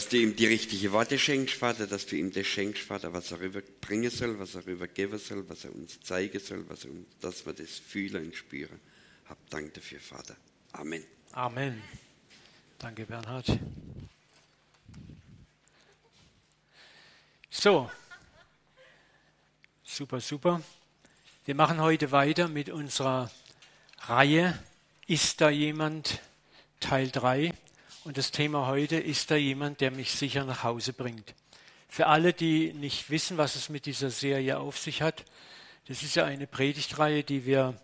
dass du ihm die richtigen Worte schenkst, Vater, dass du ihm das schenkst, Vater, was er rüberbringen soll, was er rübergeben soll, was er uns zeigen soll, was uns, dass wir das fühlen und spüren. Hab Dank dafür, Vater. Amen. Amen. Danke, Bernhard. So, super, super. Wir machen heute weiter mit unserer Reihe Ist da jemand? Teil 3. Und das Thema heute ist da jemand, der mich sicher nach Hause bringt. Für alle, die nicht wissen, was es mit dieser Serie auf sich hat, das ist ja eine Predigtreihe, die wir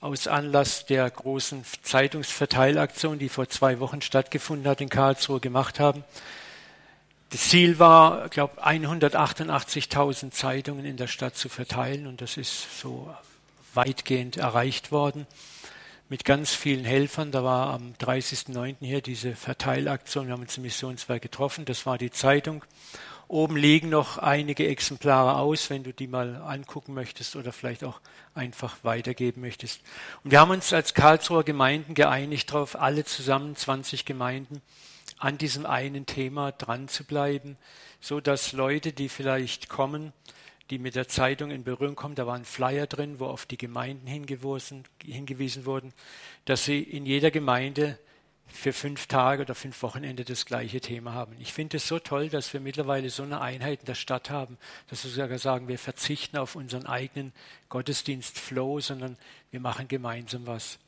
aus Anlass der großen Zeitungsverteilaktion, die vor zwei Wochen stattgefunden hat, in Karlsruhe gemacht haben. Das Ziel war, ich glaube, 188.000 Zeitungen in der Stadt zu verteilen und das ist so weitgehend erreicht worden mit ganz vielen Helfern. Da war am 30.09. hier diese Verteilaktion. Wir haben uns im Missionswerk getroffen. Das war die Zeitung. Oben liegen noch einige Exemplare aus, wenn du die mal angucken möchtest oder vielleicht auch einfach weitergeben möchtest. Und wir haben uns als Karlsruher Gemeinden geeinigt darauf, alle zusammen 20 Gemeinden an diesem einen Thema dran zu bleiben, so dass Leute, die vielleicht kommen, die mit der Zeitung in Berührung kommen. Da waren Flyer drin, wo auf die Gemeinden hingewiesen, wurden, dass sie in jeder Gemeinde für fünf Tage oder fünf Wochenende das gleiche Thema haben. Ich finde es so toll, dass wir mittlerweile so eine Einheit in der Stadt haben, dass wir sogar sagen, wir verzichten auf unseren eigenen Gottesdienstflow, sondern wir machen gemeinsam was.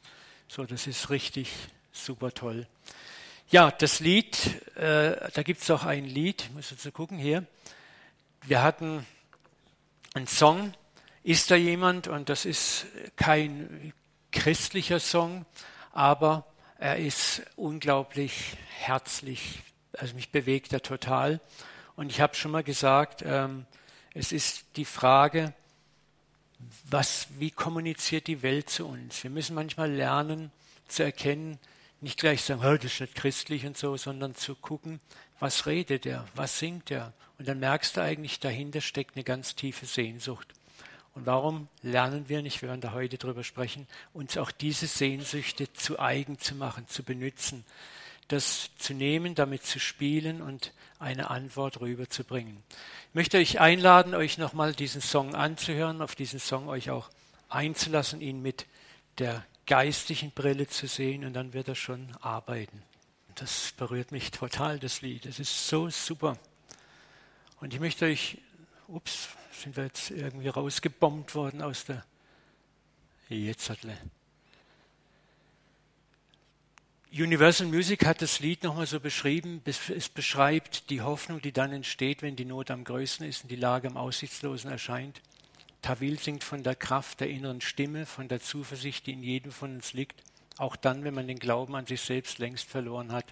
So, das ist richtig super toll. Ja, das Lied, äh, da gibt es auch ein Lied, ich muss jetzt gucken hier. Wir hatten ein Song, ist da jemand, und das ist kein christlicher Song, aber er ist unglaublich herzlich, also mich bewegt er total. Und ich habe schon mal gesagt, ähm, es ist die Frage, was, wie kommuniziert die Welt zu uns? Wir müssen manchmal lernen zu erkennen, nicht gleich sagen, das ist nicht christlich und so, sondern zu gucken, was redet er, was singt er. Und dann merkst du eigentlich, dahinter steckt eine ganz tiefe Sehnsucht. Und warum lernen wir nicht, wir werden da heute drüber sprechen, uns auch diese Sehnsüchte zu eigen zu machen, zu benutzen, das zu nehmen, damit zu spielen und eine Antwort rüberzubringen. Ich möchte euch einladen, euch nochmal diesen Song anzuhören, auf diesen Song euch auch einzulassen, ihn mit der geistlichen Brille zu sehen und dann wird er schon arbeiten. Das berührt mich total, das Lied. Es ist so super. Und ich möchte euch, ups, sind wir jetzt irgendwie rausgebombt worden aus der, jetzt hat Universal Music hat das Lied nochmal so beschrieben. Es beschreibt die Hoffnung, die dann entsteht, wenn die Not am größten ist und die Lage am aussichtslosen erscheint. Tawil singt von der Kraft der inneren Stimme, von der Zuversicht, die in jedem von uns liegt, auch dann, wenn man den Glauben an sich selbst längst verloren hat.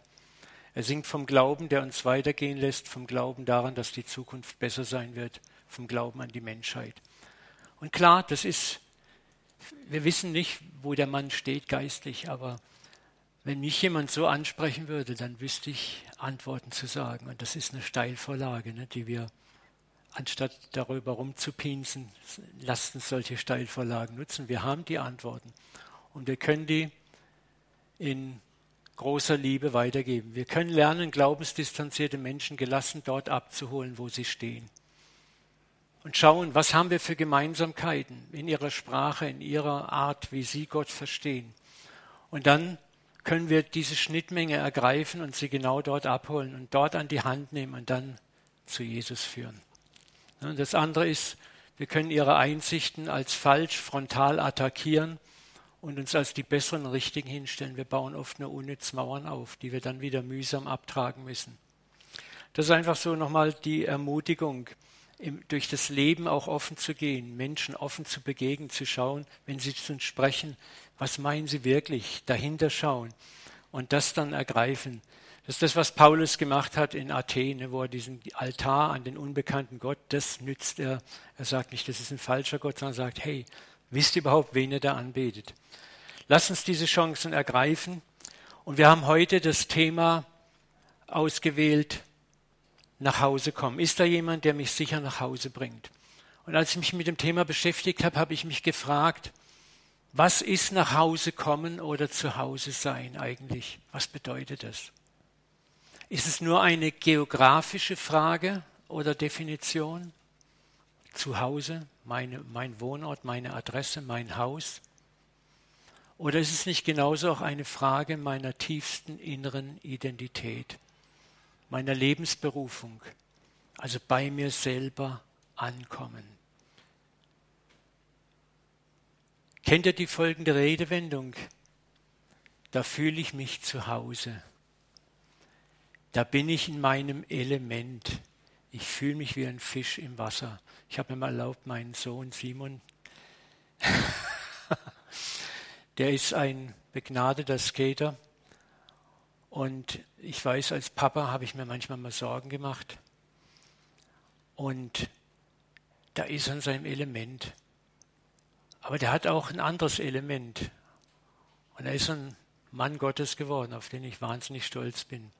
Er singt vom Glauben, der uns weitergehen lässt, vom Glauben daran, dass die Zukunft besser sein wird, vom Glauben an die Menschheit. Und klar, das ist, wir wissen nicht, wo der Mann steht geistlich, aber wenn mich jemand so ansprechen würde, dann wüsste ich Antworten zu sagen. Und das ist eine Steilvorlage, ne, die wir anstatt darüber rumzupinsen, lasst uns solche Steilvorlagen nutzen. Wir haben die Antworten und wir können die in großer Liebe weitergeben. Wir können lernen, glaubensdistanzierte Menschen gelassen dort abzuholen, wo sie stehen. Und schauen, was haben wir für Gemeinsamkeiten in ihrer Sprache, in ihrer Art, wie sie Gott verstehen. Und dann können wir diese Schnittmenge ergreifen und sie genau dort abholen und dort an die Hand nehmen und dann zu Jesus führen. Und das andere ist, wir können ihre Einsichten als falsch frontal attackieren und uns als die besseren richtigen hinstellen. Wir bauen oft nur unnütz Mauern auf, die wir dann wieder mühsam abtragen müssen. Das ist einfach so nochmal die Ermutigung, durch das Leben auch offen zu gehen, Menschen offen zu begegnen, zu schauen, wenn sie zu uns sprechen, was meinen sie wirklich, dahinter schauen und das dann ergreifen. Das ist das, was Paulus gemacht hat in Athen, wo er diesen Altar an den unbekannten Gott, das nützt er. Er sagt nicht, das ist ein falscher Gott, sondern sagt, hey, wisst ihr überhaupt, wen ihr da anbetet? Lasst uns diese Chancen ergreifen. Und wir haben heute das Thema ausgewählt, nach Hause kommen. Ist da jemand, der mich sicher nach Hause bringt? Und als ich mich mit dem Thema beschäftigt habe, habe ich mich gefragt, was ist nach Hause kommen oder zu Hause sein eigentlich? Was bedeutet das? Ist es nur eine geografische Frage oder Definition? Zu Hause, meine, mein Wohnort, meine Adresse, mein Haus? Oder ist es nicht genauso auch eine Frage meiner tiefsten inneren Identität, meiner Lebensberufung, also bei mir selber ankommen? Kennt ihr die folgende Redewendung? Da fühle ich mich zu Hause. Da bin ich in meinem Element. Ich fühle mich wie ein Fisch im Wasser. Ich habe mir mal erlaubt, meinen Sohn Simon, der ist ein begnadeter Skater. Und ich weiß, als Papa habe ich mir manchmal mal Sorgen gemacht. Und da ist er in seinem Element. Aber der hat auch ein anderes Element. Und er ist ein Mann Gottes geworden, auf den ich wahnsinnig stolz bin.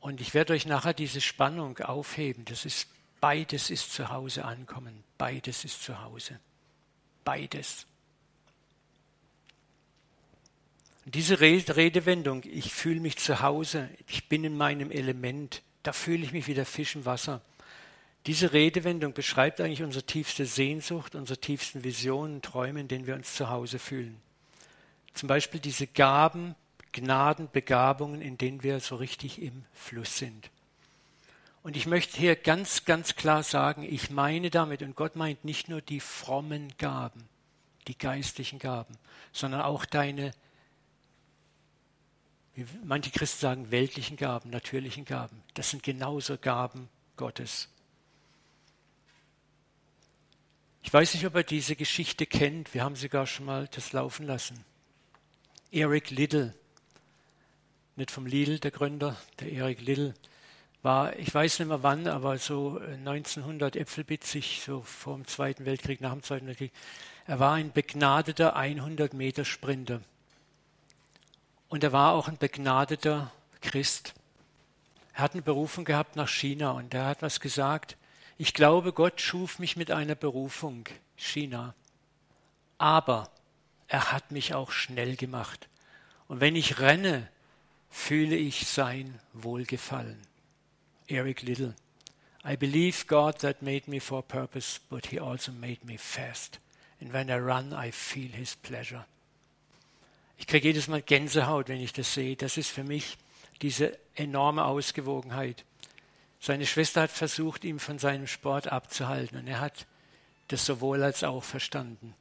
Und ich werde euch nachher diese Spannung aufheben. Das ist beides ist zu Hause ankommen. Beides ist zu Hause. Beides. Und diese Redewendung, ich fühle mich zu Hause, ich bin in meinem Element, da fühle ich mich wie der Fisch im Wasser. Diese Redewendung beschreibt eigentlich unsere tiefste Sehnsucht, unsere tiefsten Visionen, Träume, in denen wir uns zu Hause fühlen. Zum Beispiel diese Gaben, Gnaden, Begabungen, in denen wir so richtig im Fluss sind. Und ich möchte hier ganz, ganz klar sagen, ich meine damit, und Gott meint nicht nur die frommen Gaben, die geistlichen Gaben, sondern auch deine, wie manche Christen sagen, weltlichen Gaben, natürlichen Gaben. Das sind genauso Gaben Gottes. Ich weiß nicht, ob er diese Geschichte kennt. Wir haben sogar schon mal das laufen lassen. Eric Liddell, nicht vom Lidl, der Gründer, der Eric Liddell, war, ich weiß nicht mehr wann, aber so 1900 Äpfelbitzig, so vor dem Zweiten Weltkrieg, nach dem Zweiten Weltkrieg. Er war ein begnadeter 100 Meter Sprinter. Und er war auch ein begnadeter Christ. Er hat eine Berufung gehabt nach China und er hat was gesagt. Ich glaube, Gott schuf mich mit einer Berufung, China. Aber er hat mich auch schnell gemacht. Und wenn ich renne, fühle ich sein Wohlgefallen. Eric Little. I believe God that made me for purpose, but he also made me fast. And when I run, I feel his pleasure. Ich kriege jedes Mal Gänsehaut, wenn ich das sehe. Das ist für mich diese enorme Ausgewogenheit. Seine Schwester hat versucht, ihn von seinem Sport abzuhalten und er hat das sowohl als auch verstanden.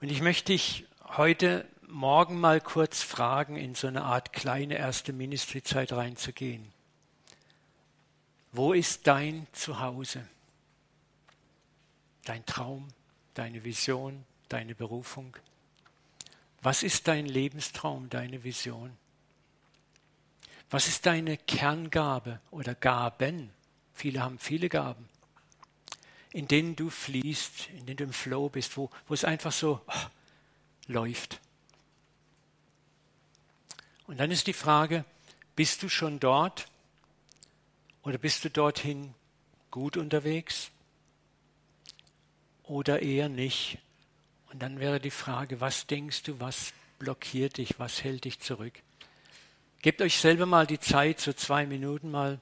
Und ich möchte dich heute Morgen mal kurz fragen, in so eine Art kleine erste Ministryzeit reinzugehen. Wo ist dein Zuhause? Dein Traum, deine Vision, deine Berufung? Was ist dein Lebenstraum, deine Vision? Was ist deine Kerngabe oder Gaben? Viele haben viele Gaben, in denen du fließt, in denen du im Flow bist, wo, wo es einfach so oh, läuft. Und dann ist die Frage, bist du schon dort oder bist du dorthin gut unterwegs oder eher nicht? Und dann wäre die Frage, was denkst du, was blockiert dich, was hält dich zurück? Gebt euch selber mal die Zeit, so zwei Minuten mal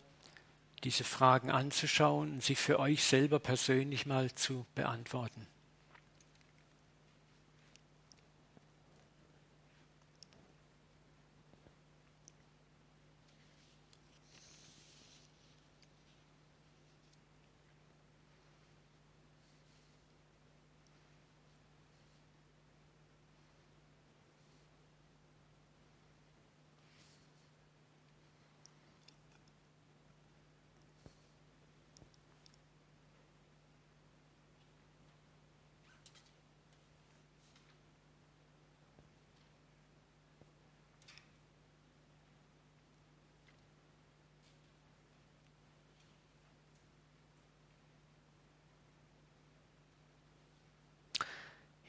diese Fragen anzuschauen und sie für euch selber persönlich mal zu beantworten.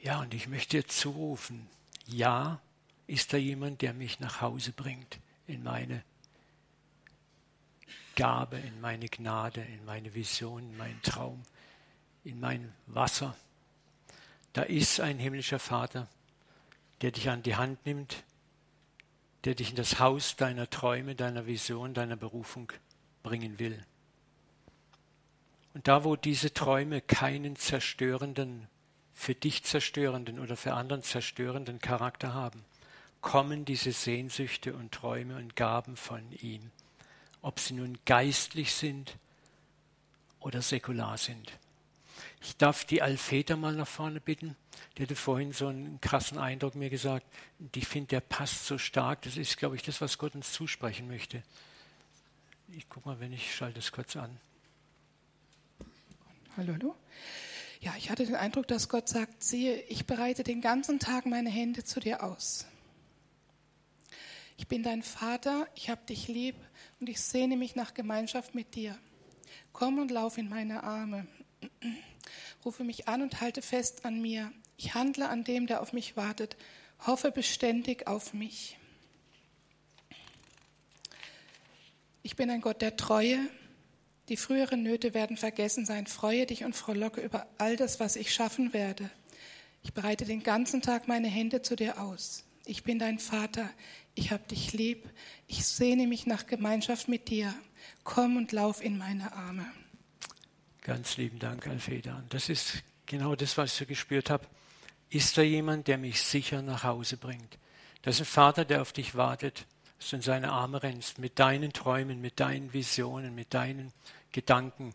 Ja, und ich möchte dir zurufen, ja, ist da jemand, der mich nach Hause bringt, in meine Gabe, in meine Gnade, in meine Vision, in meinen Traum, in mein Wasser. Da ist ein himmlischer Vater, der dich an die Hand nimmt, der dich in das Haus deiner Träume, deiner Vision, deiner Berufung bringen will. Und da, wo diese Träume keinen zerstörenden, für dich zerstörenden oder für anderen zerstörenden Charakter haben, kommen diese Sehnsüchte und Träume und Gaben von ihm, ob sie nun geistlich sind oder säkular sind. Ich darf die Alfeter mal nach vorne bitten. Die hatte vorhin so einen krassen Eindruck mir gesagt. Ich finde, der passt so stark. Das ist, glaube ich, das, was Gott uns zusprechen möchte. Ich gucke mal, wenn ich schalte es kurz an. Hallo, hallo. Ja, ich hatte den Eindruck, dass Gott sagt, siehe, ich bereite den ganzen Tag meine Hände zu dir aus. Ich bin dein Vater, ich habe dich lieb und ich sehne mich nach Gemeinschaft mit dir. Komm und lauf in meine Arme. Rufe mich an und halte fest an mir. Ich handle an dem, der auf mich wartet. Hoffe beständig auf mich. Ich bin ein Gott der Treue. Die früheren Nöte werden vergessen sein. Freue dich und frohlocke über all das, was ich schaffen werde. Ich bereite den ganzen Tag meine Hände zu dir aus. Ich bin dein Vater. Ich habe dich lieb. Ich sehne mich nach Gemeinschaft mit dir. Komm und lauf in meine Arme. Ganz lieben Dank, Alfeda. Das ist genau das, was ich so gespürt habe. Ist da jemand, der mich sicher nach Hause bringt? Das ist ein Vater, der auf dich wartet, dass du in seine Arme rennst, mit deinen Träumen, mit deinen Visionen, mit deinen Gedanken.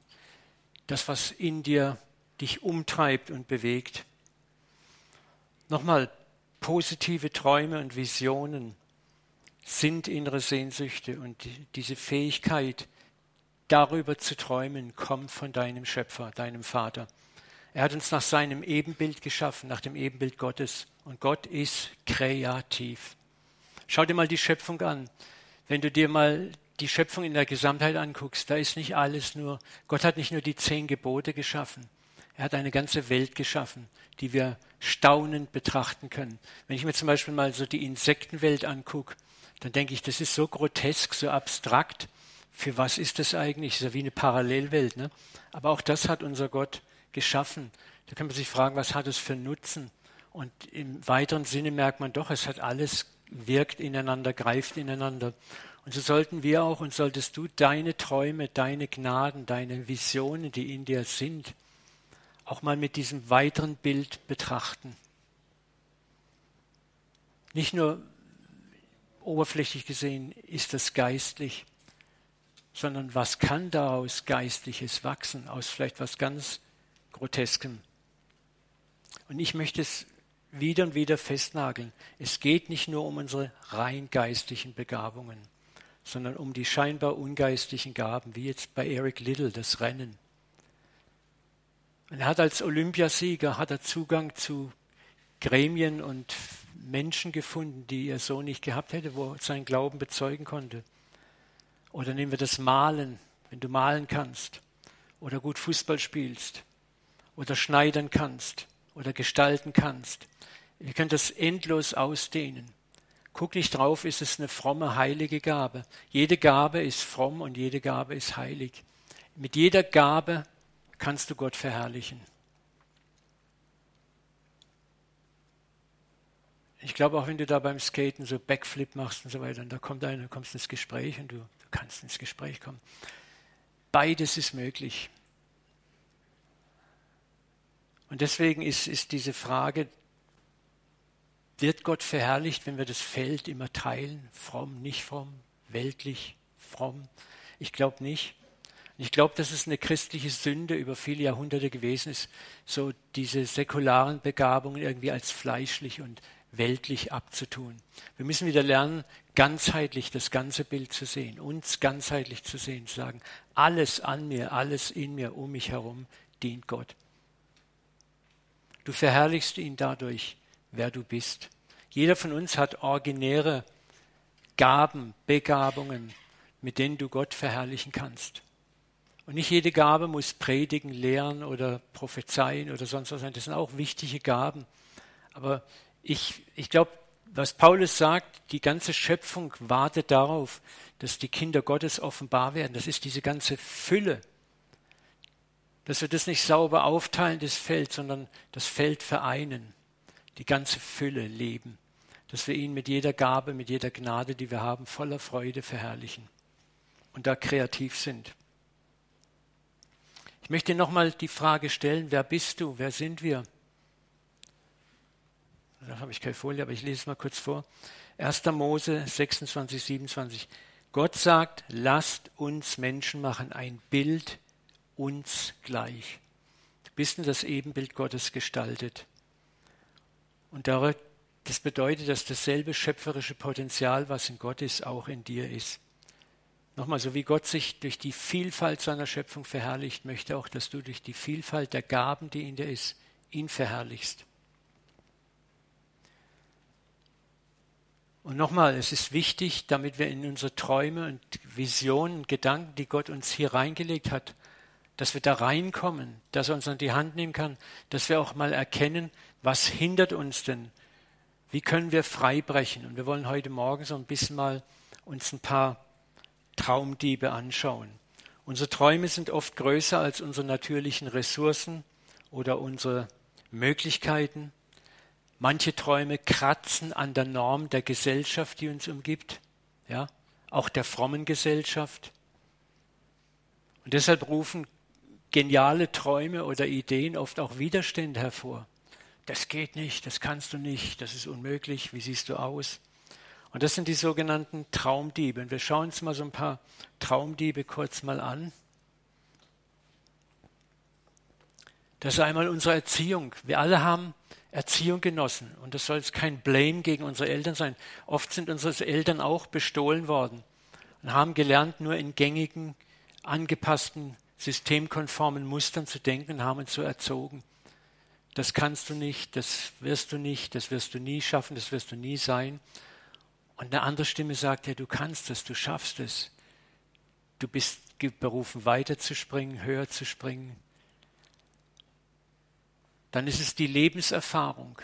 Das, was in dir dich umtreibt und bewegt. Nochmal, positive Träume und Visionen sind innere Sehnsüchte und diese Fähigkeit, darüber zu träumen, kommt von deinem Schöpfer, deinem Vater. Er hat uns nach seinem Ebenbild geschaffen, nach dem Ebenbild Gottes. Und Gott ist kreativ. Schau dir mal die Schöpfung an. Wenn du dir mal die Schöpfung in der Gesamtheit anguckst, da ist nicht alles nur, Gott hat nicht nur die zehn Gebote geschaffen, er hat eine ganze Welt geschaffen, die wir staunend betrachten können. Wenn ich mir zum Beispiel mal so die Insektenwelt angucke, dann denke ich, das ist so grotesk, so abstrakt für was ist das eigentlich? Das ist ja wie eine Parallelwelt. Ne? Aber auch das hat unser Gott geschaffen. Da kann man sich fragen, was hat es für Nutzen? Und im weiteren Sinne merkt man doch, es hat alles, wirkt ineinander, greift ineinander. Und so sollten wir auch und solltest du deine Träume, deine Gnaden, deine Visionen, die in dir sind, auch mal mit diesem weiteren Bild betrachten. Nicht nur oberflächlich gesehen ist das geistlich, sondern was kann daraus Geistliches wachsen, aus vielleicht was ganz Groteskem. Und ich möchte es wieder und wieder festnageln. Es geht nicht nur um unsere rein geistlichen Begabungen, sondern um die scheinbar ungeistlichen Gaben, wie jetzt bei Eric Little das Rennen. Und er hat als Olympiasieger hat er Zugang zu Gremien und Menschen gefunden, die er so nicht gehabt hätte, wo er seinen Glauben bezeugen konnte. Oder nehmen wir das Malen, wenn du malen kannst oder gut Fußball spielst oder schneidern kannst oder gestalten kannst. Wir können das endlos ausdehnen. Guck nicht drauf, ist es eine fromme, heilige Gabe. Jede Gabe ist fromm und jede Gabe ist heilig. Mit jeder Gabe kannst du Gott verherrlichen. Ich glaube, auch wenn du da beim Skaten so Backflip machst und so weiter, und da kommt einer, du kommst ins Gespräch und du kannst ins Gespräch kommen. Beides ist möglich. Und deswegen ist, ist diese Frage, wird Gott verherrlicht, wenn wir das Feld immer teilen? Fromm, nicht fromm, weltlich, fromm? Ich glaube nicht. Ich glaube, dass es eine christliche Sünde über viele Jahrhunderte gewesen ist, so diese säkularen Begabungen irgendwie als fleischlich und weltlich abzutun. Wir müssen wieder lernen, ganzheitlich das ganze Bild zu sehen, uns ganzheitlich zu sehen, zu sagen, alles an mir, alles in mir, um mich herum dient Gott. Du verherrlichst ihn dadurch, wer du bist. Jeder von uns hat originäre Gaben, Begabungen, mit denen du Gott verherrlichen kannst. Und nicht jede Gabe muss predigen, lehren oder prophezeien oder sonst was sein. Das sind auch wichtige Gaben. Aber ich, ich glaube, was Paulus sagt, die ganze Schöpfung wartet darauf, dass die Kinder Gottes offenbar werden. Das ist diese ganze Fülle. Dass wir das nicht sauber aufteilen, das Feld, sondern das Feld vereinen. Die ganze Fülle leben. dass wir ihn mit jeder Gabe, mit jeder Gnade, die wir haben, voller Freude verherrlichen und da kreativ sind. Ich möchte nochmal die Frage stellen, wer bist du, wer sind wir? Da habe ich keine Folie, aber ich lese es mal kurz vor. 1. Mose 26, 27. Gott sagt, lasst uns Menschen machen, ein Bild uns gleich. Du bist in das Ebenbild Gottes gestaltet. Und das bedeutet, dass dasselbe schöpferische Potenzial, was in Gott ist, auch in dir ist. Nochmal, so wie Gott sich durch die Vielfalt seiner Schöpfung verherrlicht, möchte auch, dass du durch die Vielfalt der Gaben, die in dir ist, ihn verherrlichst. Und nochmal, es ist wichtig, damit wir in unsere Träume und Visionen, Gedanken, die Gott uns hier reingelegt hat, dass wir da reinkommen, dass er uns an die Hand nehmen kann, dass wir auch mal erkennen, was hindert uns denn? Wie können wir frei brechen? Und wir wollen heute Morgen so ein bisschen mal uns ein paar Traumdiebe anschauen. Unsere Träume sind oft größer als unsere natürlichen Ressourcen oder unsere Möglichkeiten. Manche Träume kratzen an der Norm der Gesellschaft, die uns umgibt, ja, auch der frommen Gesellschaft. Und deshalb rufen geniale Träume oder Ideen oft auch Widerstände hervor. Das geht nicht, das kannst du nicht, das ist unmöglich, wie siehst du aus? Und das sind die sogenannten Traumdiebe. Und wir schauen uns mal so ein paar Traumdiebe kurz mal an. Das ist einmal unsere Erziehung. Wir alle haben Erziehung genossen. Und das soll jetzt kein Blame gegen unsere Eltern sein. Oft sind unsere Eltern auch bestohlen worden und haben gelernt, nur in gängigen, angepassten, systemkonformen Mustern zu denken und haben uns so erzogen. Das kannst du nicht, das wirst du nicht, das wirst du nie schaffen, das wirst du nie sein. Und eine andere Stimme sagt, ja, du kannst es, du schaffst es. Du bist berufen, weiter zu springen, höher zu springen, dann ist es die Lebenserfahrung.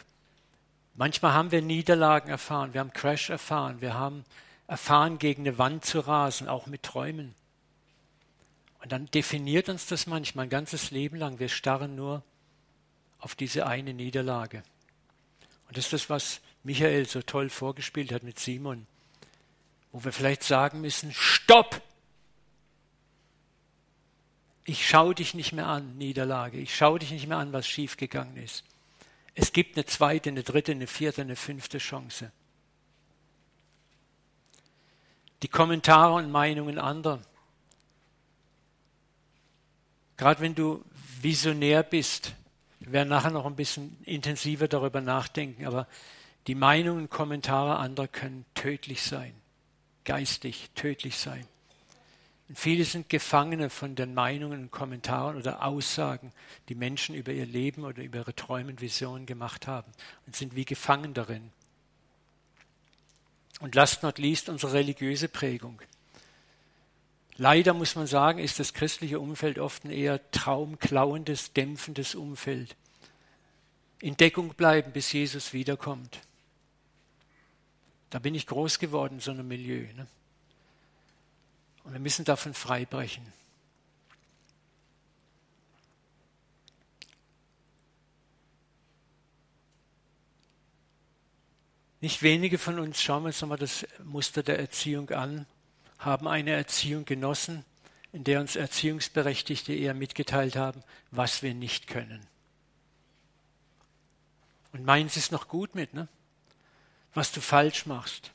Manchmal haben wir Niederlagen erfahren, wir haben Crash erfahren, wir haben erfahren, gegen eine Wand zu rasen, auch mit Träumen. Und dann definiert uns das manchmal ein ganzes Leben lang. Wir starren nur auf diese eine Niederlage. Und das ist das, was Michael so toll vorgespielt hat mit Simon, wo wir vielleicht sagen müssen, stopp! Ich schaue dich nicht mehr an, Niederlage. Ich schaue dich nicht mehr an, was schiefgegangen ist. Es gibt eine zweite, eine dritte, eine vierte, eine fünfte Chance. Die Kommentare und Meinungen anderer. Gerade wenn du visionär bist, wir werden nachher noch ein bisschen intensiver darüber nachdenken, aber die Meinungen und Kommentare anderer können tödlich sein, geistig tödlich sein. Und viele sind Gefangene von den Meinungen und Kommentaren oder Aussagen, die Menschen über ihr Leben oder über ihre Träume und Visionen gemacht haben und sind wie gefangen darin. Und last not least unsere religiöse Prägung. Leider muss man sagen, ist das christliche Umfeld oft ein eher traumklauendes, dämpfendes Umfeld. In Deckung bleiben, bis Jesus wiederkommt. Da bin ich groß geworden so einem Milieu. Ne? Und wir müssen davon freibrechen. Nicht wenige von uns, schauen wir uns nochmal das Muster der Erziehung an, haben eine Erziehung genossen, in der uns Erziehungsberechtigte eher mitgeteilt haben, was wir nicht können. Und meinen sie es noch gut mit, ne? was du falsch machst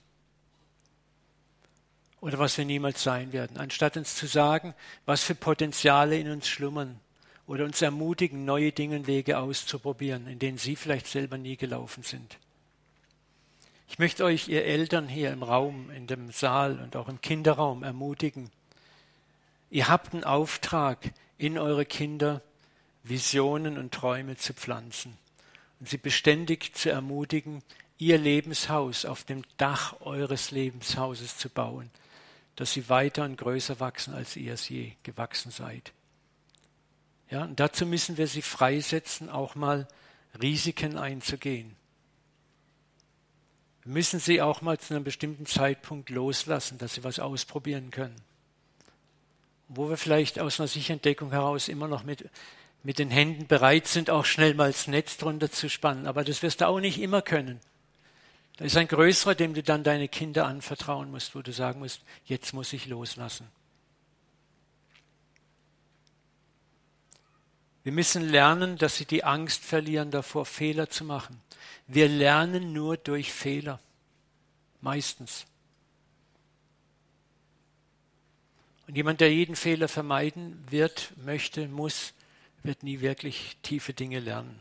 oder was wir niemals sein werden, anstatt uns zu sagen, was für Potenziale in uns schlummern oder uns ermutigen, neue Dinge und Wege auszuprobieren, in denen Sie vielleicht selber nie gelaufen sind. Ich möchte euch, ihr Eltern hier im Raum, in dem Saal und auch im Kinderraum ermutigen. Ihr habt einen Auftrag, in eure Kinder Visionen und Träume zu pflanzen und sie beständig zu ermutigen, ihr Lebenshaus auf dem Dach eures Lebenshauses zu bauen dass sie weiter und größer wachsen, als ihr es je gewachsen seid. Ja, und dazu müssen wir sie freisetzen, auch mal Risiken einzugehen. Müssen sie auch mal zu einem bestimmten Zeitpunkt loslassen, dass sie was ausprobieren können. Wo wir vielleicht aus einer Sicherentdeckung heraus immer noch mit, mit den Händen bereit sind, auch schnell mal das Netz drunter zu spannen. Aber das wirst du auch nicht immer können. Da ist ein größerer, dem du dann deine Kinder anvertrauen musst, wo du sagen musst, jetzt muss ich loslassen. Wir müssen lernen, dass sie die Angst verlieren davor, Fehler zu machen. Wir lernen nur durch Fehler. Meistens. Und jemand, der jeden Fehler vermeiden wird, möchte, muss, wird nie wirklich tiefe Dinge lernen.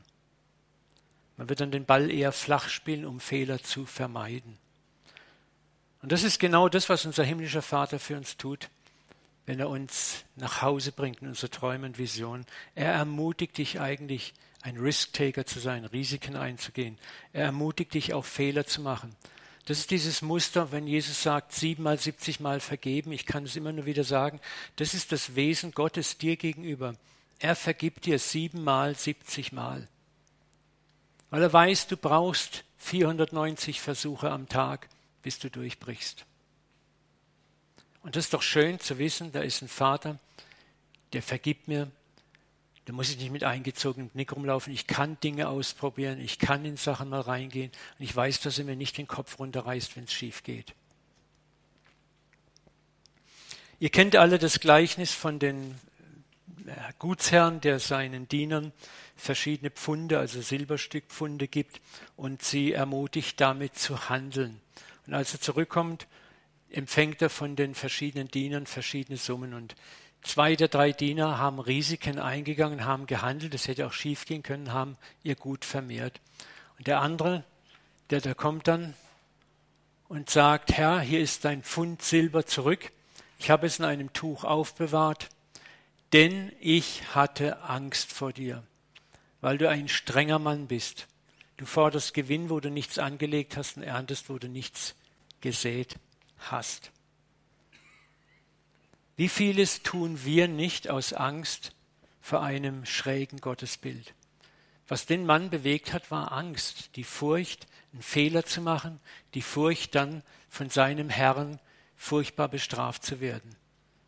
Man wird dann den Ball eher flach spielen, um Fehler zu vermeiden. Und das ist genau das, was unser himmlischer Vater für uns tut, wenn er uns nach Hause bringt in unsere Träume und Visionen. Er ermutigt dich eigentlich, ein Risk-Taker zu sein, Risiken einzugehen. Er ermutigt dich auch Fehler zu machen. Das ist dieses Muster, wenn Jesus sagt, siebenmal, siebzigmal vergeben. Ich kann es immer nur wieder sagen. Das ist das Wesen Gottes dir gegenüber. Er vergibt dir siebenmal, siebzigmal. Weil er weiß, du brauchst 490 Versuche am Tag, bis du durchbrichst. Und das ist doch schön zu wissen, da ist ein Vater, der vergibt mir. Da muss ich nicht mit eingezogenem Nick rumlaufen. Ich kann Dinge ausprobieren. Ich kann in Sachen mal reingehen. Und ich weiß, dass er mir nicht den Kopf runterreißt, wenn es schief geht. Ihr kennt alle das Gleichnis von den äh, Gutsherrn, der seinen Dienern verschiedene Pfunde, also Silberstückpfunde gibt und sie ermutigt, damit zu handeln. Und als er zurückkommt, empfängt er von den verschiedenen Dienern verschiedene Summen. Und zwei der drei Diener haben Risiken eingegangen, haben gehandelt, das hätte auch schiefgehen können, haben ihr Gut vermehrt. Und der andere, der da kommt dann und sagt, Herr, hier ist dein Pfund Silber zurück. Ich habe es in einem Tuch aufbewahrt, denn ich hatte Angst vor dir, weil du ein strenger Mann bist. Du forderst Gewinn, wo du nichts angelegt hast und erntest, wo du nichts gesät hast. Wie vieles tun wir nicht aus Angst vor einem schrägen Gottesbild? Was den Mann bewegt hat, war Angst, die Furcht, einen Fehler zu machen, die Furcht dann von seinem Herrn furchtbar bestraft zu werden,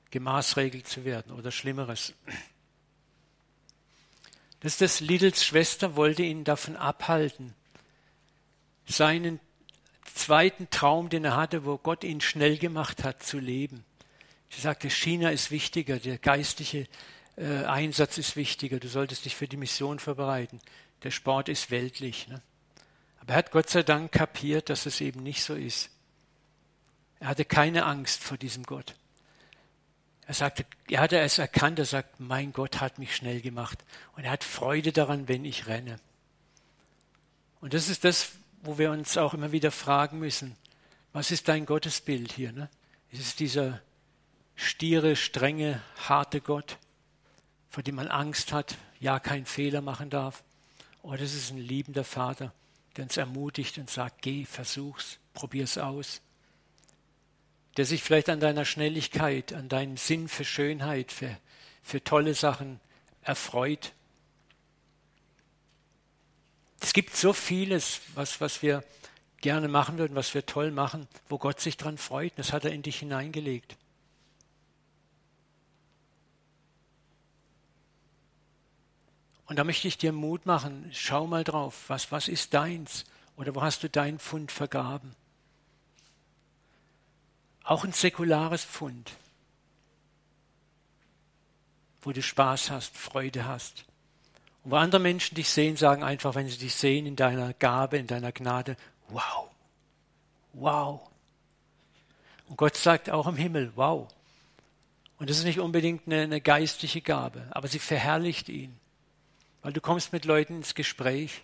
gemaßregelt zu werden oder Schlimmeres. Das ist das Littles Schwester wollte ihn davon abhalten, seinen zweiten Traum, den er hatte, wo Gott ihn schnell gemacht hat, zu leben. Sie sagte, China ist wichtiger, der geistliche äh, Einsatz ist wichtiger, du solltest dich für die Mission vorbereiten. Der Sport ist weltlich. Ne? Aber er hat Gott sei Dank kapiert, dass es eben nicht so ist. Er hatte keine Angst vor diesem Gott. Er sagte, er hatte es erkannt, er sagt, mein Gott hat mich schnell gemacht. Und er hat Freude daran, wenn ich renne. Und das ist das, wo wir uns auch immer wieder fragen müssen, was ist dein Gottesbild hier? Ne? Ist es dieser stiere, strenge, harte Gott, vor dem man Angst hat, ja keinen Fehler machen darf? Oder ist es ein liebender Vater, der uns ermutigt und sagt, geh, versuch's, probier's aus? Der sich vielleicht an deiner Schnelligkeit, an deinem Sinn für Schönheit, für, für tolle Sachen erfreut es gibt so vieles, was, was wir gerne machen würden, was wir toll machen, wo Gott sich dran freut. Das hat er in dich hineingelegt. Und da möchte ich dir Mut machen. Schau mal drauf. Was, was ist deins? Oder wo hast du dein Pfund vergraben? Auch ein säkulares Pfund, wo du Spaß hast, Freude hast. Und wo andere Menschen dich sehen, sagen einfach, wenn sie dich sehen in deiner Gabe, in deiner Gnade, wow, wow. Und Gott sagt auch im Himmel, wow. Und das ist nicht unbedingt eine, eine geistliche Gabe, aber sie verherrlicht ihn. Weil du kommst mit Leuten ins Gespräch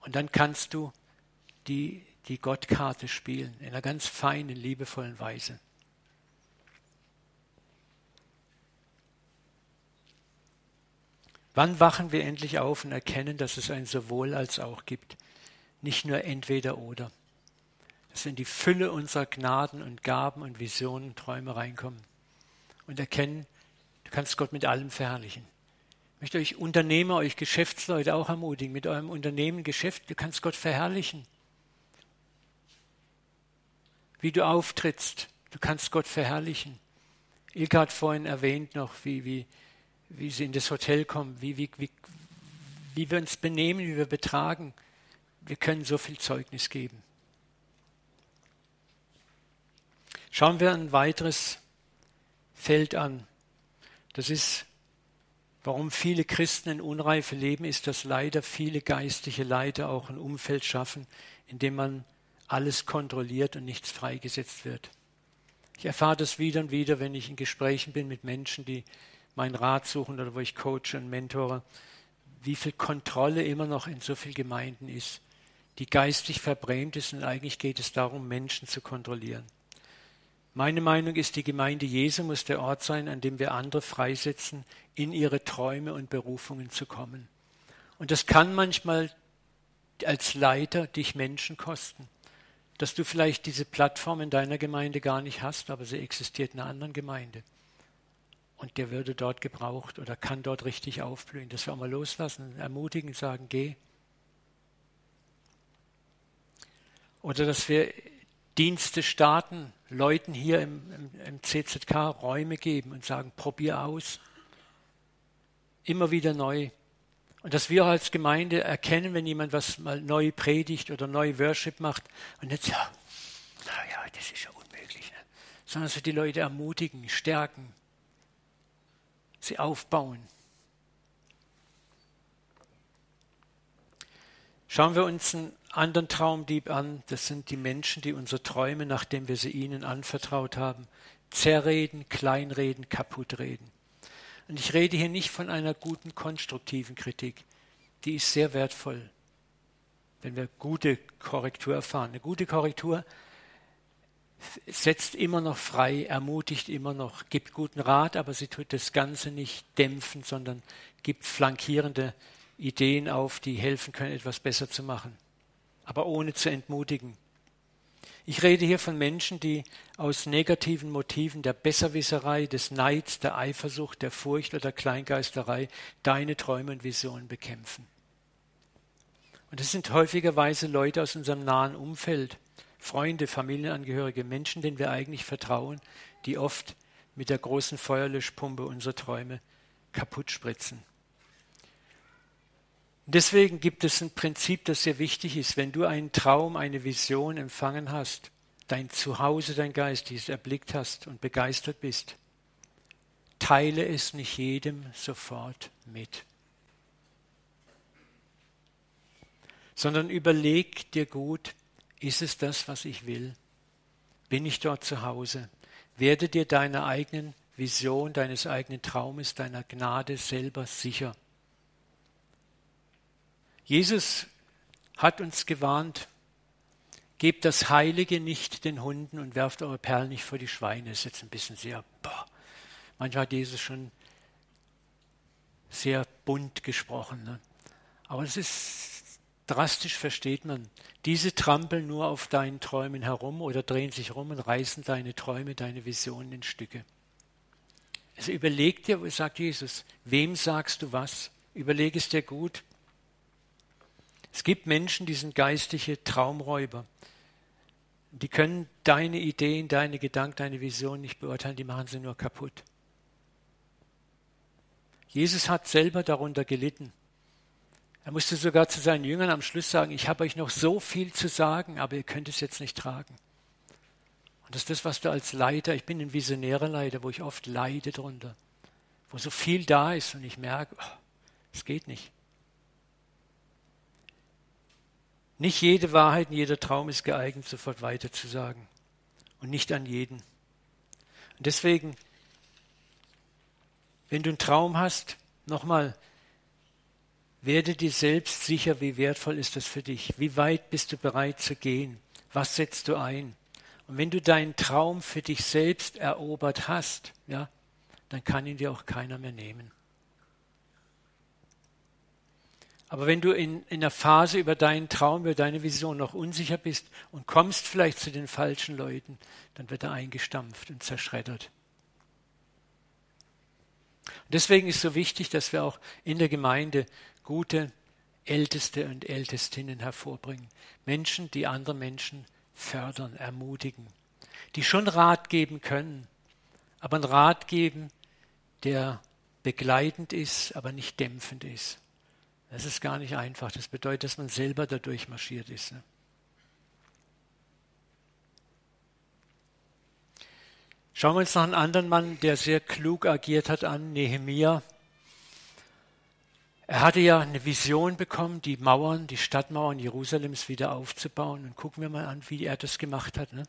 und dann kannst du die, die Gottkarte spielen in einer ganz feinen, liebevollen Weise. Wann wachen wir endlich auf und erkennen, dass es ein sowohl als auch gibt? Nicht nur entweder oder. Dass wir in die Fülle unserer Gnaden und Gaben und Visionen und Träume reinkommen und erkennen, du kannst Gott mit allem verherrlichen. Ich möchte euch Unternehmer, euch Geschäftsleute auch ermutigen, mit eurem Unternehmen, Geschäft, du kannst Gott verherrlichen. Wie du auftrittst, du kannst Gott verherrlichen. Ilka hat vorhin erwähnt noch, wie, wie, wie sie in das Hotel kommen, wie, wie, wie, wie wir uns benehmen, wie wir betragen. Wir können so viel Zeugnis geben. Schauen wir ein weiteres Feld an. Das ist, warum viele Christen in Unreife leben, ist, dass leider viele geistliche Leiter auch ein Umfeld schaffen, in dem man alles kontrolliert und nichts freigesetzt wird. Ich erfahre das wieder und wieder, wenn ich in Gesprächen bin mit Menschen, die meinen Rat suchen oder wo ich coache und mentore, wie viel Kontrolle immer noch in so vielen Gemeinden ist, die geistig verbrämt ist und eigentlich geht es darum, Menschen zu kontrollieren. Meine Meinung ist, die Gemeinde Jesu muss der Ort sein, an dem wir andere freisetzen, in ihre Träume und Berufungen zu kommen. Und das kann manchmal als Leiter dich Menschen kosten. Dass du vielleicht diese Plattform in deiner Gemeinde gar nicht hast, aber sie existiert in einer anderen Gemeinde. Und der würde dort gebraucht oder kann dort richtig aufblühen. Das wir auch mal loslassen, ermutigen, sagen, geh. Oder dass wir Dienste starten, Leuten hier im, im, im CZK Räume geben und sagen, probier aus. Immer wieder neu. Und dass wir als Gemeinde erkennen, wenn jemand was mal neu predigt oder neu Worship macht und jetzt, ja, naja, das ist ja unmöglich. Ne? Sondern dass wir die Leute ermutigen, stärken, sie aufbauen. Schauen wir uns einen anderen Traumdieb an. Das sind die Menschen, die unsere Träume, nachdem wir sie ihnen anvertraut haben, zerreden, kleinreden, kaputtreden. Und ich rede hier nicht von einer guten konstruktiven Kritik. Die ist sehr wertvoll, wenn wir gute Korrektur erfahren. Eine gute Korrektur setzt immer noch frei, ermutigt immer noch, gibt guten Rat, aber sie tut das Ganze nicht dämpfen, sondern gibt flankierende Ideen auf, die helfen können, etwas besser zu machen, aber ohne zu entmutigen. Ich rede hier von Menschen, die aus negativen Motiven der Besserwisserei, des Neids, der Eifersucht, der Furcht oder der Kleingeisterei deine Träume und Visionen bekämpfen. Und das sind häufigerweise Leute aus unserem nahen Umfeld, Freunde, Familienangehörige, Menschen, denen wir eigentlich vertrauen, die oft mit der großen Feuerlöschpumpe unsere Träume kaputt spritzen. Deswegen gibt es ein Prinzip, das sehr wichtig ist. Wenn du einen Traum, eine Vision empfangen hast, dein Zuhause, dein Geist, dieses erblickt hast und begeistert bist, teile es nicht jedem sofort mit, sondern überleg dir gut, ist es das, was ich will? Bin ich dort zu Hause? Werde dir deiner eigenen Vision, deines eigenen Traumes, deiner Gnade selber sicher. Jesus hat uns gewarnt, gebt das Heilige nicht den Hunden und werft eure Perlen nicht vor die Schweine. Das ist jetzt ein bisschen sehr, boah. manchmal hat Jesus schon sehr bunt gesprochen. Ne? Aber es ist drastisch, versteht man. Diese trampeln nur auf deinen Träumen herum oder drehen sich rum und reißen deine Träume, deine Visionen in Stücke. Also überleg dir, sagt Jesus, wem sagst du was? Überleg es dir gut. Es gibt Menschen, die sind geistige Traumräuber. Die können deine Ideen, deine Gedanken, deine Visionen nicht beurteilen, die machen sie nur kaputt. Jesus hat selber darunter gelitten. Er musste sogar zu seinen Jüngern am Schluss sagen, ich habe euch noch so viel zu sagen, aber ihr könnt es jetzt nicht tragen. Und das ist das, was du als Leiter, ich bin ein visionärer Leiter, wo ich oft leide drunter, wo so viel da ist und ich merke, oh, es geht nicht. Nicht jede Wahrheit und jeder Traum ist geeignet, sofort weiterzusagen. Und nicht an jeden. Und deswegen, wenn du einen Traum hast, nochmal, werde dir selbst sicher, wie wertvoll ist das für dich. Wie weit bist du bereit zu gehen? Was setzt du ein? Und wenn du deinen Traum für dich selbst erobert hast, ja, dann kann ihn dir auch keiner mehr nehmen. Aber wenn du in, in einer Phase über deinen Traum, über deine Vision noch unsicher bist und kommst vielleicht zu den falschen Leuten, dann wird er eingestampft und zerschreddert. Und deswegen ist so wichtig, dass wir auch in der Gemeinde gute Älteste und Ältestinnen hervorbringen. Menschen, die andere Menschen fördern, ermutigen, die schon Rat geben können, aber einen Rat geben, der begleitend ist, aber nicht dämpfend ist. Das ist gar nicht einfach. Das bedeutet, dass man selber dadurch marschiert ist. Ne? Schauen wir uns noch einen anderen Mann, der sehr klug agiert hat, an, Nehemia. Er hatte ja eine Vision bekommen, die Mauern, die Stadtmauern Jerusalems wieder aufzubauen. Und gucken wir mal an, wie er das gemacht hat. Ne?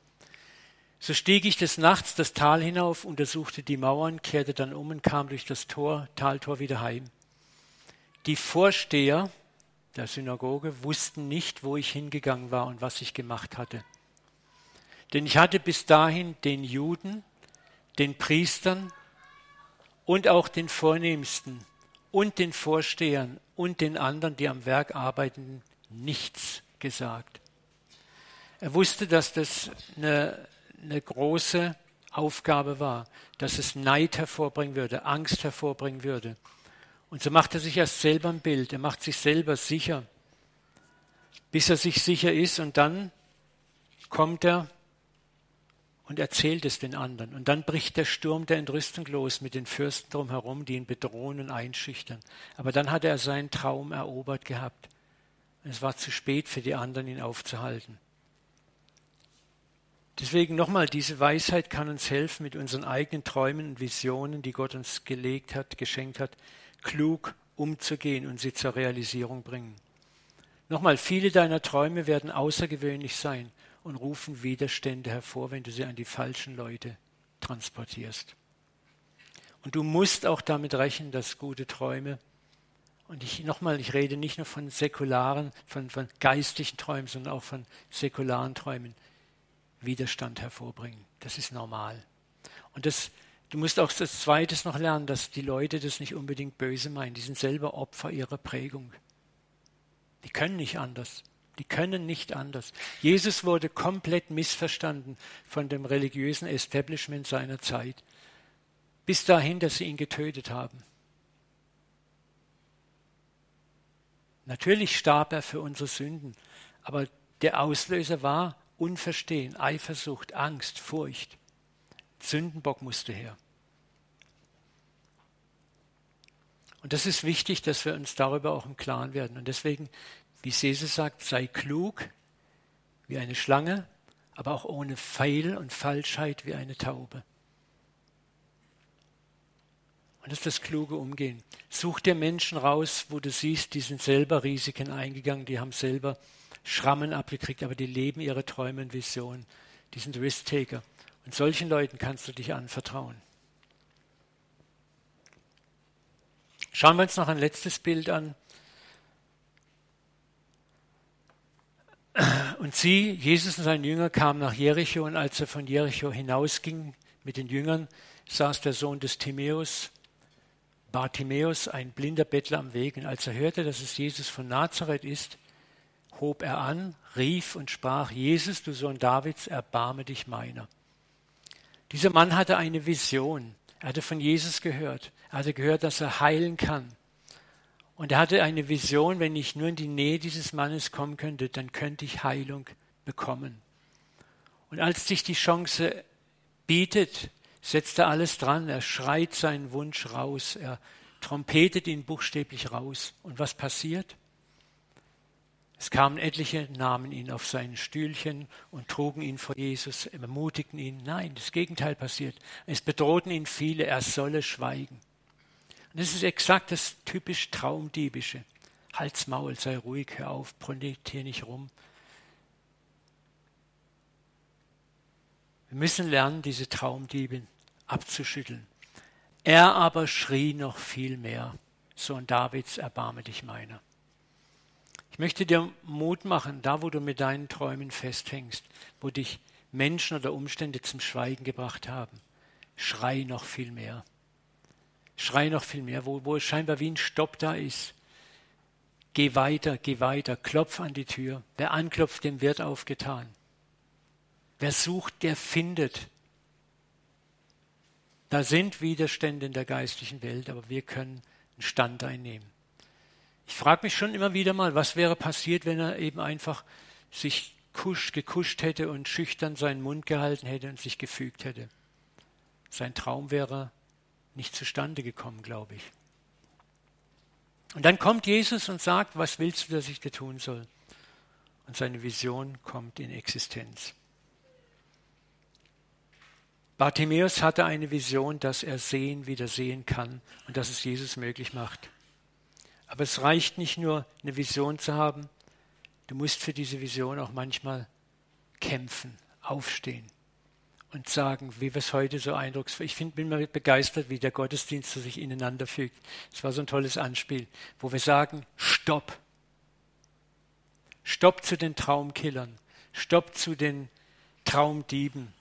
So stieg ich des Nachts das Tal hinauf, untersuchte die Mauern, kehrte dann um und kam durch das Tor, Taltor wieder heim. Die Vorsteher der Synagoge wussten nicht, wo ich hingegangen war und was ich gemacht hatte. Denn ich hatte bis dahin den Juden, den Priestern und auch den Vornehmsten und den Vorstehern und den anderen, die am Werk arbeiteten, nichts gesagt. Er wusste, dass das eine, eine große Aufgabe war, dass es Neid hervorbringen würde, Angst hervorbringen würde. Und so macht er sich erst selber ein Bild, er macht sich selber sicher, bis er sich sicher ist und dann kommt er und erzählt es den anderen. Und dann bricht der Sturm der Entrüstung los mit den Fürsten drumherum, die ihn bedrohen und einschüchtern. Aber dann hat er seinen Traum erobert gehabt. Es war zu spät für die anderen, ihn aufzuhalten. Deswegen nochmal, diese Weisheit kann uns helfen, mit unseren eigenen Träumen und Visionen, die Gott uns gelegt hat, geschenkt hat, klug umzugehen und sie zur Realisierung bringen. Nochmal, viele deiner Träume werden außergewöhnlich sein und rufen Widerstände hervor, wenn du sie an die falschen Leute transportierst. Und du musst auch damit rechnen, dass gute Träume, und ich nochmal, ich rede nicht nur von säkularen, von, von geistlichen Träumen, sondern auch von säkularen Träumen, Widerstand hervorbringen. Das ist normal. Und das Du musst auch das Zweites noch lernen, dass die Leute das nicht unbedingt böse meinen. Die sind selber Opfer ihrer Prägung. Die können nicht anders. Die können nicht anders. Jesus wurde komplett missverstanden von dem religiösen Establishment seiner Zeit. Bis dahin, dass sie ihn getötet haben. Natürlich starb er für unsere Sünden, aber der Auslöser war Unverstehen, Eifersucht, Angst, Furcht. Sündenbock musste her. Und das ist wichtig, dass wir uns darüber auch im Klaren werden. Und deswegen, wie Jesus sagt, sei klug wie eine Schlange, aber auch ohne Pfeil und Falschheit wie eine Taube. Und das ist das kluge Umgehen. Such dir Menschen raus, wo du siehst, die sind selber Risiken eingegangen, die haben selber Schrammen abgekriegt, aber die leben ihre Träume und Visionen. Die sind Risk-Taker. Und solchen Leuten kannst du dich anvertrauen. Schauen wir uns noch ein letztes Bild an. Und sie, Jesus und sein Jünger, kamen nach Jericho und als er von Jericho hinausging mit den Jüngern, saß der Sohn des Timäus, Bartimäus, ein blinder Bettler am Weg. Und als er hörte, dass es Jesus von Nazareth ist, hob er an, rief und sprach, Jesus, du Sohn Davids, erbarme dich meiner. Dieser Mann hatte eine Vision. Er hatte von Jesus gehört. Er hatte gehört, dass er heilen kann. Und er hatte eine Vision, wenn ich nur in die Nähe dieses Mannes kommen könnte, dann könnte ich Heilung bekommen. Und als sich die Chance bietet, setzt er alles dran. Er schreit seinen Wunsch raus. Er trompetet ihn buchstäblich raus. Und was passiert? Es kamen etliche, nahmen ihn auf sein Stühlchen und trugen ihn vor Jesus, ermutigten ihn. Nein, das Gegenteil passiert. Es bedrohten ihn viele, er solle schweigen. Und das ist exakt das typisch Traumdiebische. Halt's Maul, sei ruhig, hör auf, bründigt hier nicht rum. Wir müssen lernen, diese Traumdiebe abzuschütteln. Er aber schrie noch viel mehr. Sohn Davids, erbarme dich meiner. Ich möchte dir Mut machen, da wo du mit deinen Träumen festhängst, wo dich Menschen oder Umstände zum Schweigen gebracht haben. Schrei noch viel mehr. Schrei noch viel mehr, wo, wo es scheinbar wie ein Stopp da ist. Geh weiter, geh weiter, klopf an die Tür. Wer anklopft, dem wird aufgetan. Wer sucht, der findet. Da sind Widerstände in der geistlichen Welt, aber wir können einen Stand einnehmen. Ich frage mich schon immer wieder mal, was wäre passiert, wenn er eben einfach sich kusch, gekuscht hätte und schüchtern seinen Mund gehalten hätte und sich gefügt hätte. Sein Traum wäre nicht zustande gekommen, glaube ich. Und dann kommt Jesus und sagt, was willst du, dass ich dir tun soll? Und seine Vision kommt in Existenz. Bartimäus hatte eine Vision, dass er Sehen wieder sehen kann und dass es Jesus möglich macht. Aber es reicht nicht nur, eine Vision zu haben. Du musst für diese Vision auch manchmal kämpfen, aufstehen und sagen, wie wir es heute so eindrucksvoll. Ich find, bin mal begeistert, wie der Gottesdienst sich ineinander fügt. Es war so ein tolles Anspiel, wo wir sagen, Stopp. Stopp zu den Traumkillern. Stopp zu den Traumdieben.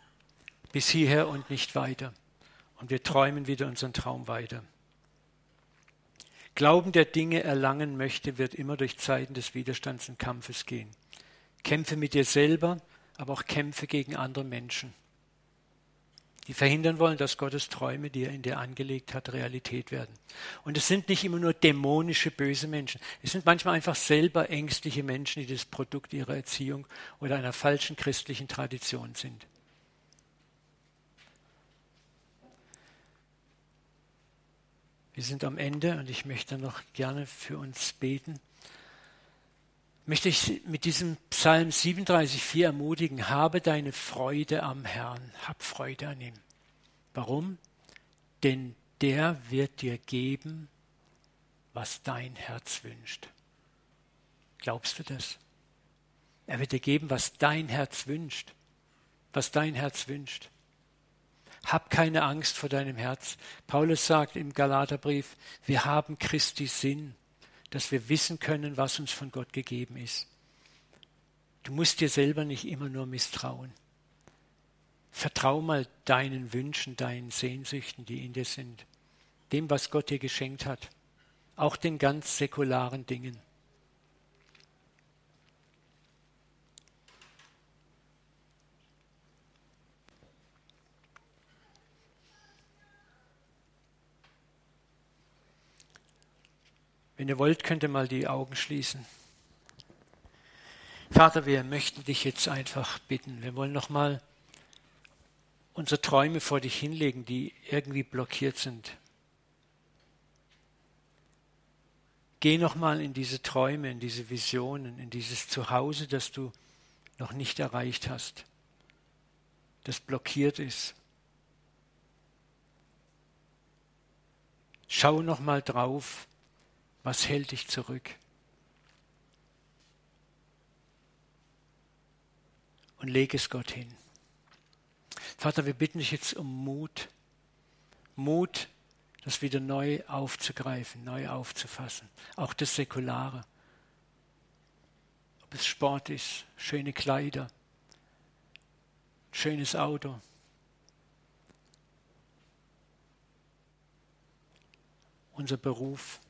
Bis hierher und nicht weiter. Und wir träumen wieder unseren Traum weiter. Glauben, der Dinge erlangen möchte, wird immer durch Zeiten des Widerstands und Kampfes gehen. Kämpfe mit dir selber, aber auch Kämpfe gegen andere Menschen, die verhindern wollen, dass Gottes Träume, die er in dir angelegt hat, Realität werden. Und es sind nicht immer nur dämonische, böse Menschen. Es sind manchmal einfach selber ängstliche Menschen, die das Produkt ihrer Erziehung oder einer falschen christlichen Tradition sind. Wir sind am Ende und ich möchte noch gerne für uns beten. Möchte ich mit diesem Psalm 37,4 ermutigen, habe deine Freude am Herrn, hab Freude an ihm. Warum? Denn der wird dir geben, was dein Herz wünscht. Glaubst du das? Er wird dir geben, was dein Herz wünscht. Was dein Herz wünscht. Hab keine Angst vor deinem Herz. Paulus sagt im Galaterbrief, wir haben Christi Sinn, dass wir wissen können, was uns von Gott gegeben ist. Du musst dir selber nicht immer nur misstrauen. Vertrau mal deinen Wünschen, deinen Sehnsüchten, die in dir sind, dem, was Gott dir geschenkt hat, auch den ganz säkularen Dingen. Wenn ihr wollt, könnt ihr mal die Augen schließen. Vater, wir möchten dich jetzt einfach bitten. Wir wollen nochmal unsere Träume vor dich hinlegen, die irgendwie blockiert sind. Geh nochmal in diese Träume, in diese Visionen, in dieses Zuhause, das du noch nicht erreicht hast, das blockiert ist. Schau nochmal drauf, was hält dich zurück? Und leg es Gott hin. Vater, wir bitten dich jetzt um Mut. Mut, das wieder neu aufzugreifen, neu aufzufassen. Auch das Säkulare. Ob es Sport ist, schöne Kleider, schönes Auto. Unser Beruf.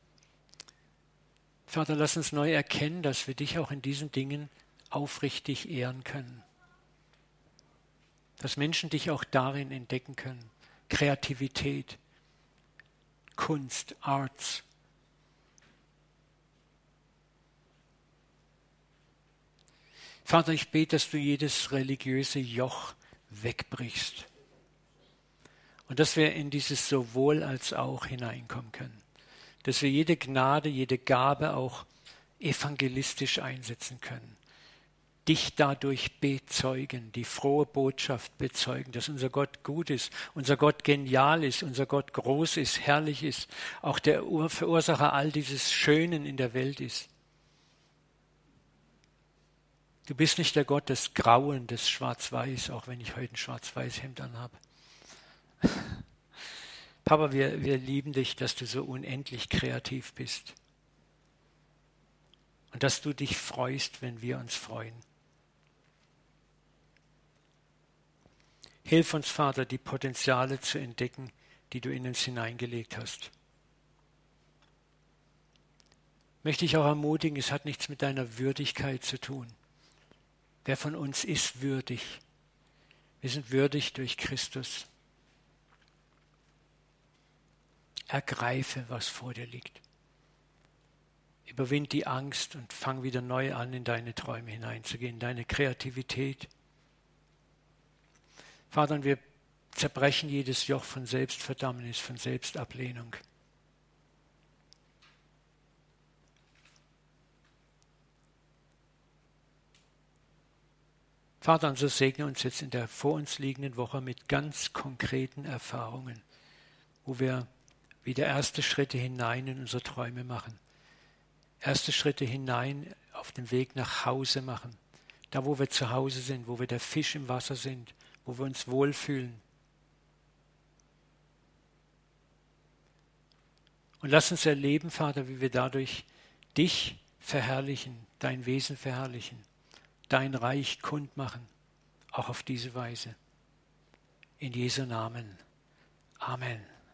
Vater, lass uns neu erkennen, dass wir dich auch in diesen Dingen aufrichtig ehren können. Dass Menschen dich auch darin entdecken können. Kreativität, Kunst, Arts. Vater, ich bete, dass du jedes religiöse Joch wegbrichst und dass wir in dieses sowohl als auch hineinkommen können dass wir jede Gnade, jede Gabe auch evangelistisch einsetzen können. Dich dadurch bezeugen, die frohe Botschaft bezeugen, dass unser Gott gut ist, unser Gott genial ist, unser Gott groß ist, herrlich ist, auch der Verursacher all dieses Schönen in der Welt ist. Du bist nicht der Gott des Grauen, des Schwarz-Weiß, auch wenn ich heute ein Schwarz-Weiß-Hemd anhabe. Papa, wir, wir lieben dich, dass du so unendlich kreativ bist. Und dass du dich freust, wenn wir uns freuen. Hilf uns, Vater, die Potenziale zu entdecken, die du in uns hineingelegt hast. Möchte ich auch ermutigen, es hat nichts mit deiner Würdigkeit zu tun. Wer von uns ist würdig? Wir sind würdig durch Christus. Ergreife, was vor dir liegt. Überwind die Angst und fang wieder neu an, in deine Träume hineinzugehen, deine Kreativität. Vater, wir zerbrechen jedes Joch von Selbstverdammnis, von Selbstablehnung. Vater, und so segne uns jetzt in der vor uns liegenden Woche mit ganz konkreten Erfahrungen, wo wir wieder erste Schritte hinein in unsere Träume machen. Erste Schritte hinein auf dem Weg nach Hause machen. Da, wo wir zu Hause sind, wo wir der Fisch im Wasser sind, wo wir uns wohlfühlen. Und lass uns erleben, Vater, wie wir dadurch dich verherrlichen, dein Wesen verherrlichen, dein Reich kundmachen, auch auf diese Weise. In Jesu Namen. Amen.